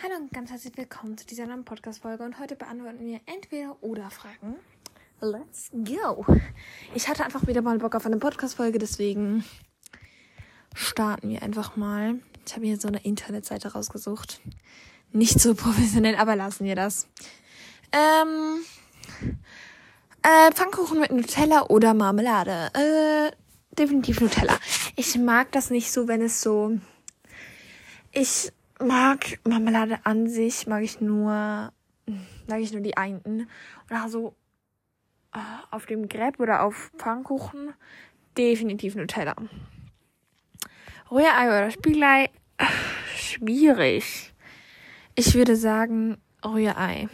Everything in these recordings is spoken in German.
Hallo und ganz herzlich willkommen zu dieser neuen Podcast-Folge und heute beantworten wir entweder oder Fragen. Let's go! Ich hatte einfach wieder mal Bock auf eine Podcast-Folge, deswegen starten wir einfach mal. Ich habe hier so eine Internetseite rausgesucht. Nicht so professionell, aber lassen wir das. Ähm, äh, Pfannkuchen mit Nutella oder Marmelade? Äh, definitiv Nutella. Ich mag das nicht so, wenn es so. Ich mag Marmelade an sich, mag ich nur, mag ich nur die einen. Oder so äh, auf dem Crepe oder auf Pfannkuchen definitiv Nutella. Rührei oder Spiegelei, äh, schwierig. Ich würde sagen Rührei.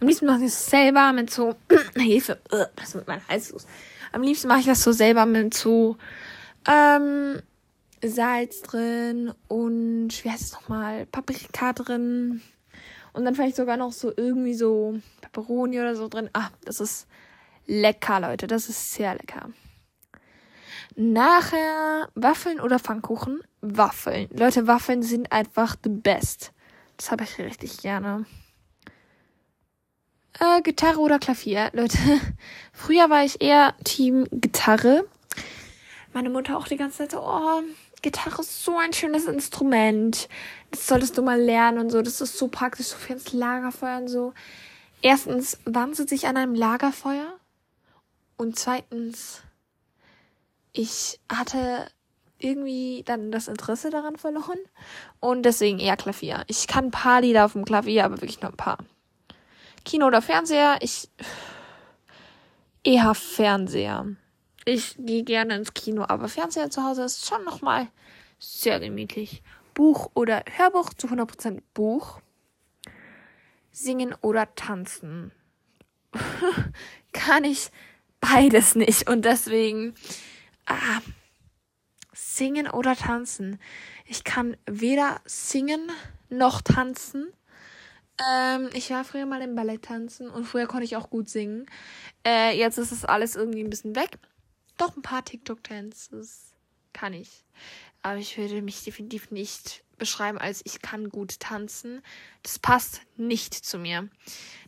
Am liebsten mache ich es selber mit so Hefe. Was ist mit meinem Hals los? Am liebsten mache ich das so selber mit so ähm, Salz drin und wie heißt es nochmal? Paprika drin. Und dann vielleicht sogar noch so irgendwie so Peperoni oder so drin. Ah, das ist lecker, Leute. Das ist sehr lecker. Nachher Waffeln oder Pfannkuchen? Waffeln. Leute, Waffeln sind einfach the best. Das habe ich richtig gerne. Äh, Gitarre oder Klavier? Leute, früher war ich eher Team Gitarre. Meine Mutter auch die ganze Zeit so, oh, Gitarre ist so ein schönes Instrument. Das solltest du mal lernen und so. Das ist so praktisch so fürs Lagerfeuer und so. Erstens, wann sitze ich an einem Lagerfeuer? Und zweitens, ich hatte irgendwie dann das Interesse daran verloren und deswegen eher Klavier. Ich kann ein paar Lieder auf dem Klavier, aber wirklich nur ein paar. Kino oder Fernseher? Ich eher Fernseher. Ich gehe gerne ins Kino, aber Fernseher zu Hause ist schon nochmal sehr gemütlich. Buch oder Hörbuch zu 100% Buch. Singen oder tanzen. Kann ich beides nicht und deswegen ah, singen oder tanzen. Ich kann weder singen noch tanzen. Ähm, ich war früher mal im Ballett tanzen und früher konnte ich auch gut singen. Äh, jetzt ist es alles irgendwie ein bisschen weg. Doch ein paar TikTok-Dances kann ich. Aber ich würde mich definitiv nicht beschreiben als ich kann gut tanzen. Das passt nicht zu mir.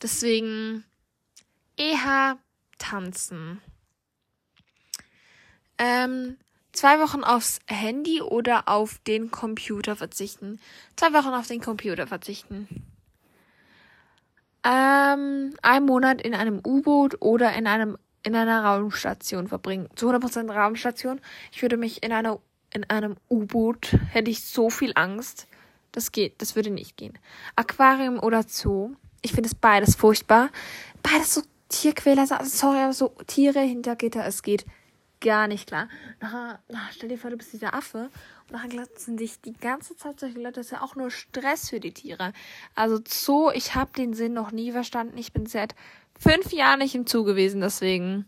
Deswegen eher tanzen. Ähm, zwei Wochen aufs Handy oder auf den Computer verzichten. Zwei Wochen auf den Computer verzichten. Ähm, ein Monat in einem U-Boot oder in einem in einer Raumstation verbringen. Zu 100% Raumstation. Ich würde mich in einer in einem U-Boot hätte ich so viel Angst. Das geht, das würde nicht gehen. Aquarium oder Zoo. Ich finde es beides furchtbar. Beides so Tierquäler, sorry, aber so Tiere hinter Gitter, es geht gar nicht klar. Nachher, na, stell dir vor, du bist dieser Affe und nachher glatzen dich die ganze Zeit solche Leute. Das ist ja auch nur Stress für die Tiere. Also Zoo, ich habe den Sinn noch nie verstanden. Ich bin seit fünf Jahren nicht im Zoo gewesen, deswegen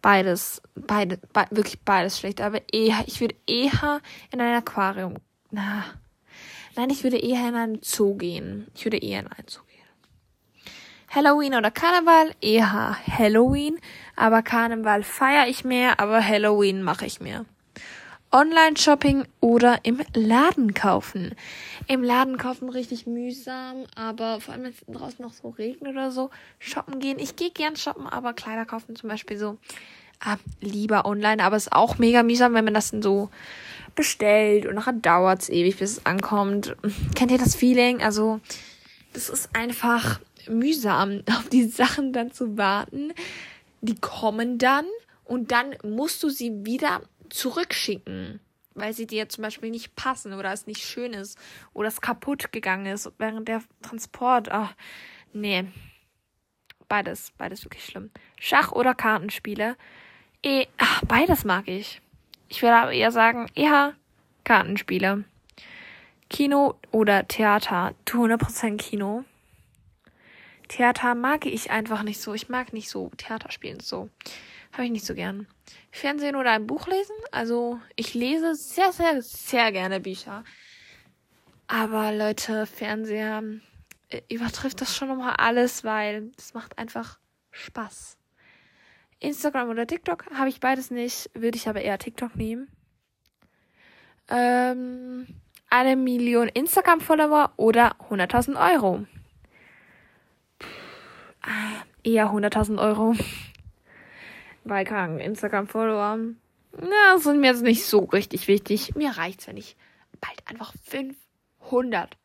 beides, beide, be wirklich beides schlecht. Aber eher, ich würde eher in ein Aquarium, na, nein, ich würde eher in einen Zoo gehen. Ich würde eher in einen Zoo gehen. Halloween oder Karneval? Eher Halloween, aber Karneval feiere ich mehr, aber Halloween mache ich mehr. Online-Shopping oder im Laden kaufen. Im Laden kaufen richtig mühsam, aber vor allem wenn es draußen noch so regnet oder so, shoppen gehen. Ich gehe gern shoppen, aber Kleider kaufen zum Beispiel so ah, lieber online, aber es ist auch mega mühsam, wenn man das dann so bestellt und nachher dauert es ewig, bis es ankommt. Kennt ihr das Feeling? Also, das ist einfach mühsam, auf die Sachen dann zu warten. Die kommen dann und dann musst du sie wieder zurückschicken, weil sie dir zum Beispiel nicht passen oder es nicht schön ist oder es kaputt gegangen ist während der Transport. Ach, nee. Beides, beides wirklich schlimm. Schach oder Kartenspiele? Eh, ach, beides mag ich. Ich würde aber eher sagen, eher Kartenspiele. Kino oder Theater? Zu 100% Kino. Theater mag ich einfach nicht so. Ich mag nicht so Theater spielen so. Habe ich nicht so gern. Fernsehen oder ein Buch lesen? Also, ich lese sehr, sehr, sehr gerne Bücher. Aber Leute, Fernseher äh, übertrifft das schon nochmal alles, weil es macht einfach Spaß. Instagram oder TikTok habe ich beides nicht, würde ich aber eher TikTok nehmen. Ähm, Eine Million Instagram-Follower oder 100.000 Euro? Ah, eher 100.000 Euro. Weil krank Instagram-Follower, na, sind mir jetzt nicht so richtig wichtig. Mir reicht's, wenn ich bald einfach 500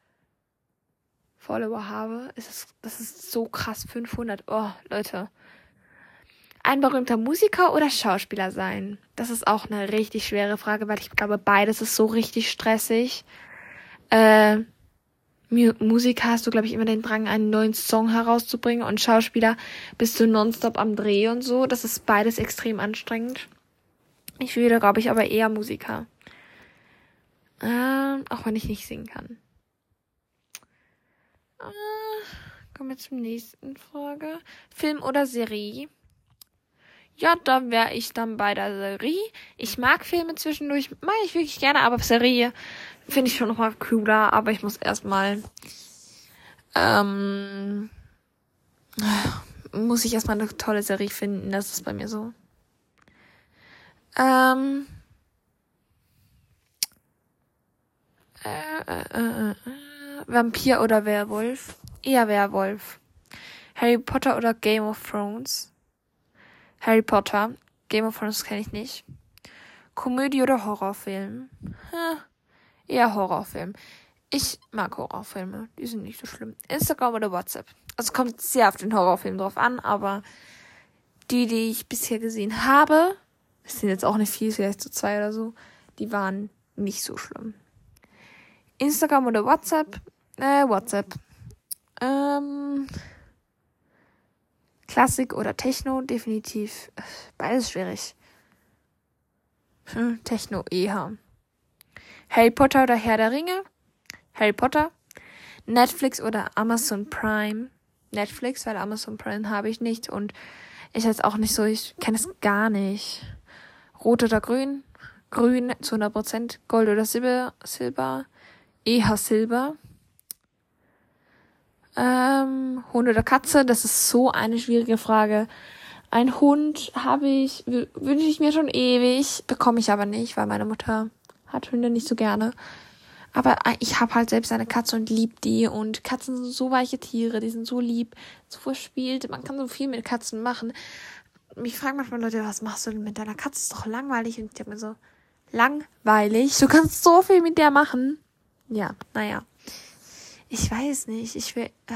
Follower habe. Es ist, das ist so krass, 500. Oh, Leute. Ein berühmter Musiker oder Schauspieler sein? Das ist auch eine richtig schwere Frage, weil ich glaube, beides ist so richtig stressig. Äh, Musiker hast du, glaube ich, immer den Drang, einen neuen Song herauszubringen und Schauspieler bist du nonstop am Dreh und so. Das ist beides extrem anstrengend. Ich würde, glaube ich, aber eher Musiker. Ähm, auch wenn ich nicht singen kann. Äh, kommen wir zur nächsten Frage. Film oder Serie? Ja, da wäre ich dann bei der Serie. Ich mag Filme zwischendurch, mag ich wirklich gerne, aber Serie finde ich schon noch mal cooler. Aber ich muss erstmal, ähm, muss ich erstmal eine tolle Serie finden. Das ist bei mir so. Ähm, äh, äh, äh, äh, Vampir oder Werwolf? Eher Werwolf. Harry Potter oder Game of Thrones? Harry Potter. Game of Thrones kenne ich nicht. Komödie oder Horrorfilm? Hm, eher Horrorfilm. Ich mag Horrorfilme. Die sind nicht so schlimm. Instagram oder WhatsApp? Also kommt sehr auf den Horrorfilm drauf an, aber die, die ich bisher gesehen habe, es sind jetzt auch nicht viel, vielleicht so zwei oder so, die waren nicht so schlimm. Instagram oder WhatsApp? Äh, WhatsApp. Ähm, Klassik oder Techno? Definitiv. Beides schwierig. Hm, Techno eher. Harry Potter oder Herr der Ringe? Harry Potter. Netflix oder Amazon Prime? Netflix, weil Amazon Prime habe ich nicht und ich jetzt auch nicht so, ich kenne es gar nicht. Rot oder grün? Grün zu 100%. Gold oder Silber? Silber. Eher Silber. Ähm, Hund oder Katze? Das ist so eine schwierige Frage. Ein Hund habe ich, wünsche ich mir schon ewig, bekomme ich aber nicht, weil meine Mutter hat Hunde nicht so gerne. Aber ich habe halt selbst eine Katze und lieb die. Und Katzen sind so weiche Tiere, die sind so lieb, so verspielt. Man kann so viel mit Katzen machen. Mich fragen manchmal Leute, was machst du denn mit deiner Katze? Ist doch langweilig. Und ich habe mir so, langweilig? Du kannst so viel mit der machen. Ja, naja. Ich weiß nicht. Ich will. Äh,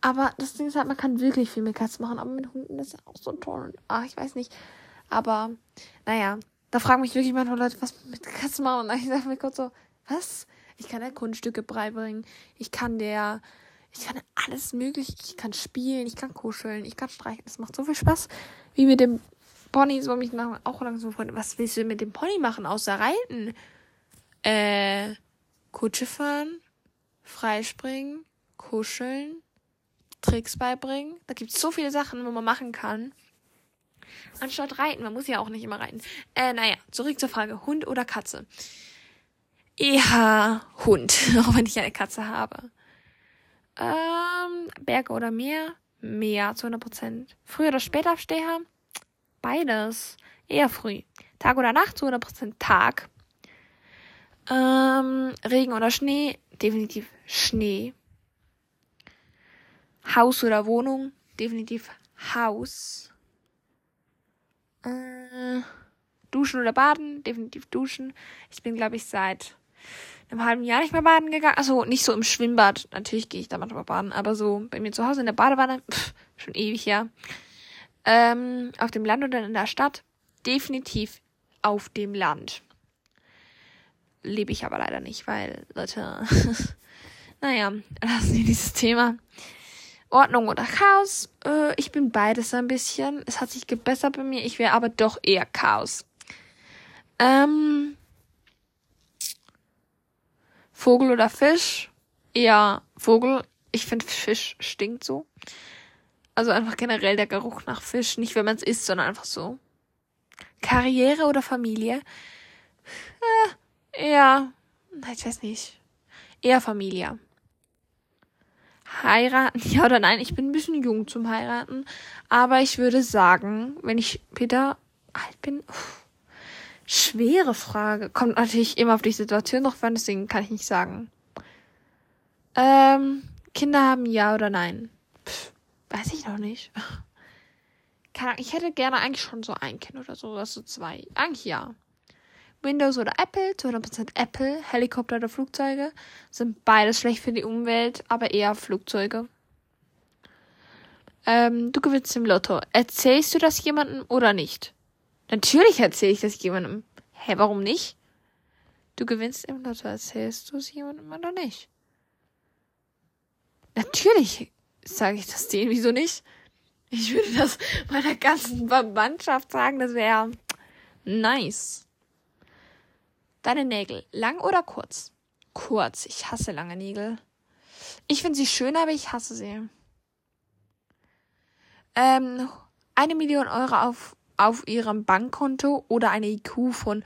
aber das Ding ist halt, man kann wirklich viel mit Katzen machen, aber mit Hunden ist ja auch so toll. Ach, ich weiß nicht. Aber, naja, da fragen mich wirklich manchmal Leute, was mit Katzen machen. Und ich sage mir kurz so, was? Ich kann der Kunststücke beibringen. Ich kann der, ich kann alles mögliche. Ich kann spielen, ich kann kuscheln, ich kann streichen. Es macht so viel Spaß. Wie mit dem Pony, so mich auch langsam freuen. Was willst du mit dem Pony machen, außer reiten? Äh, Kutsche fahren, freispringen, kuscheln, Tricks beibringen. Da gibt es so viele Sachen, wo man machen kann. Anstatt reiten. Man muss ja auch nicht immer reiten. Äh, naja, zurück zur Frage. Hund oder Katze? Eher Hund, auch wenn ich eine Katze habe. Ähm, Berge oder Meer? Meer zu 100%. Früh oder Spätaufsteher? Beides. Eher früh. Tag oder Nacht zu 100% Tag. Ähm, Regen oder Schnee? Definitiv Schnee. Haus oder Wohnung? Definitiv Haus. Äh, duschen oder baden? Definitiv duschen. Ich bin, glaube ich, seit einem halben Jahr nicht mehr baden gegangen. Also nicht so im Schwimmbad. Natürlich gehe ich da manchmal baden, aber so bei mir zu Hause in der Badewanne, pff, schon ewig ja. Ähm, auf dem Land oder in der Stadt? Definitiv auf dem Land. Lebe ich aber leider nicht, weil, Leute, naja, lassen wir dieses Thema. Ordnung oder Chaos. Äh, ich bin beides ein bisschen. Es hat sich gebessert bei mir. Ich wäre aber doch eher Chaos. Ähm, Vogel oder Fisch? Eher Vogel. Ich finde Fisch stinkt so. Also einfach generell der Geruch nach Fisch. Nicht, wenn man es isst, sondern einfach so. Karriere oder Familie? Äh, eher, ich weiß nicht. Eher Familie heiraten, ja oder nein? Ich bin ein bisschen jung zum heiraten, aber ich würde sagen, wenn ich Peter alt bin, Schwere Frage. Kommt natürlich immer auf die Situation drauf an, deswegen kann ich nicht sagen. Ähm, Kinder haben ja oder nein? Pff, weiß ich noch nicht. Ich hätte gerne eigentlich schon so ein Kind oder so, oder so zwei. Eigentlich ja. Windows oder Apple, 200% Apple, Helikopter oder Flugzeuge, sind beides schlecht für die Umwelt, aber eher Flugzeuge. Ähm, du gewinnst im Lotto. Erzählst du das jemandem oder nicht? Natürlich erzähle ich das jemandem. Hä, warum nicht? Du gewinnst im Lotto, erzählst du es jemandem oder nicht? Natürlich sage ich das denen, wieso nicht? Ich würde das meiner ganzen Verwandtschaft sagen, das wäre nice. Deine Nägel, lang oder kurz? Kurz, ich hasse lange Nägel. Ich finde sie schön, aber ich hasse sie. Ähm, eine Million Euro auf, auf ihrem Bankkonto oder eine IQ von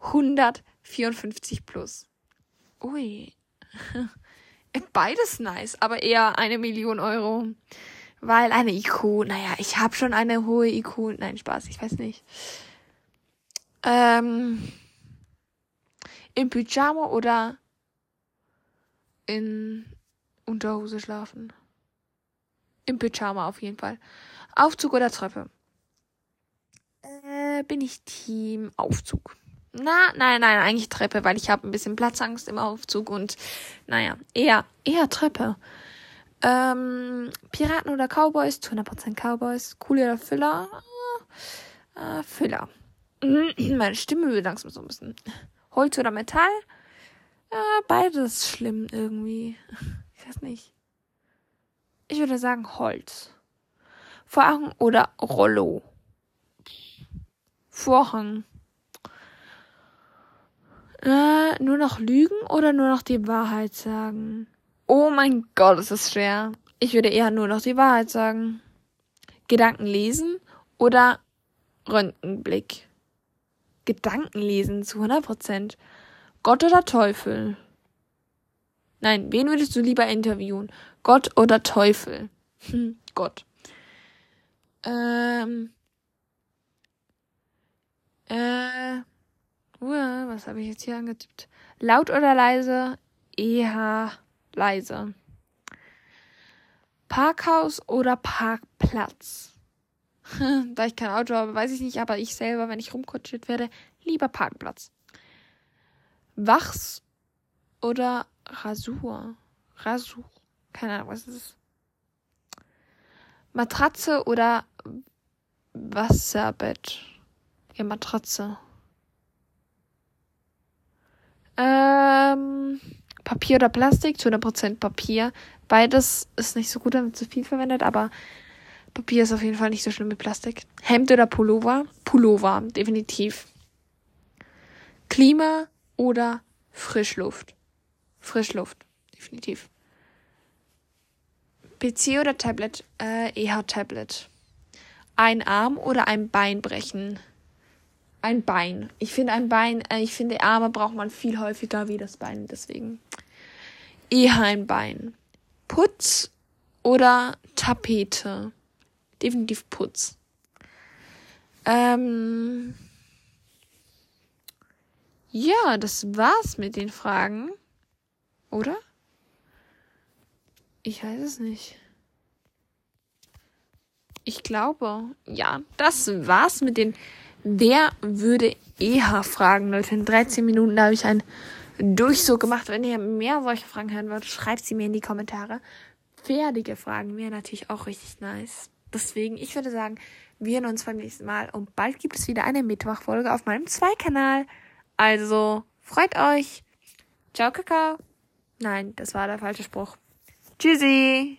154 plus. Ui. Beides nice, aber eher eine Million Euro. Weil eine IQ, naja, ich habe schon eine hohe IQ. Nein, Spaß, ich weiß nicht. Ähm, Im Pyjama oder in Unterhose schlafen? Im Pyjama auf jeden Fall. Aufzug oder Treppe? Äh, bin ich Team Aufzug. Na, nein, nein, eigentlich Treppe, weil ich habe ein bisschen Platzangst im Aufzug und naja, eher, eher Treppe. Ähm, Piraten oder Cowboys? 100% Cowboys. Cool oder Füller? Äh, Füller. Meine Stimme will langsam so ein bisschen. Holz oder Metall? Äh, beides schlimm irgendwie. Ich weiß nicht. Ich würde sagen Holz. Vorhang oder Rollo? Vorhang. Äh, nur noch lügen oder nur noch die Wahrheit sagen? Oh mein Gott, es ist schwer. Ich würde eher nur noch die Wahrheit sagen. Gedanken lesen oder Röntgenblick? Gedanken lesen zu 100 Prozent. Gott oder Teufel? Nein, wen würdest du lieber interviewen? Gott oder Teufel? Hm, Gott. Ähm. Äh. Was habe ich jetzt hier angetippt? Laut oder leise? Eher leise. Parkhaus oder Parkplatz? da ich kein Auto habe, weiß ich nicht, aber ich selber, wenn ich rumkutschiert werde, lieber Parkplatz. Wachs oder Rasur? Rasur. Keine Ahnung, was ist es? Matratze oder Wasserbett? Ja, Matratze. Ähm, Papier oder Plastik, zu 100% Papier. Beides ist nicht so gut, damit zu viel verwendet, aber Papier ist auf jeden Fall nicht so schlimm wie Plastik. Hemd oder Pullover? Pullover, definitiv. Klima oder Frischluft? Frischluft, definitiv. PC oder Tablet? Äh, eher Tablet. Ein Arm oder ein Bein brechen? ein Bein. Ich finde ein Bein, äh, ich finde Arme braucht man viel häufiger wie das Bein, deswegen eher ein Bein. Putz oder Tapete? Definitiv Putz. Ähm, ja, das war's mit den Fragen. Oder? Ich weiß es nicht. Ich glaube, ja, das war's mit den Wer würde eher fragen, Leute? In 13 Minuten habe ich einen Durchsog gemacht. Wenn ihr mehr solche Fragen hören wollt, schreibt sie mir in die Kommentare. Fertige Fragen wäre natürlich auch richtig nice. Deswegen, ich würde sagen, wir hören uns beim nächsten Mal und bald gibt es wieder eine Mittwochfolge auf meinem Zweikanal. Also, freut euch. Ciao, Kakao. Nein, das war der falsche Spruch. Tschüssi.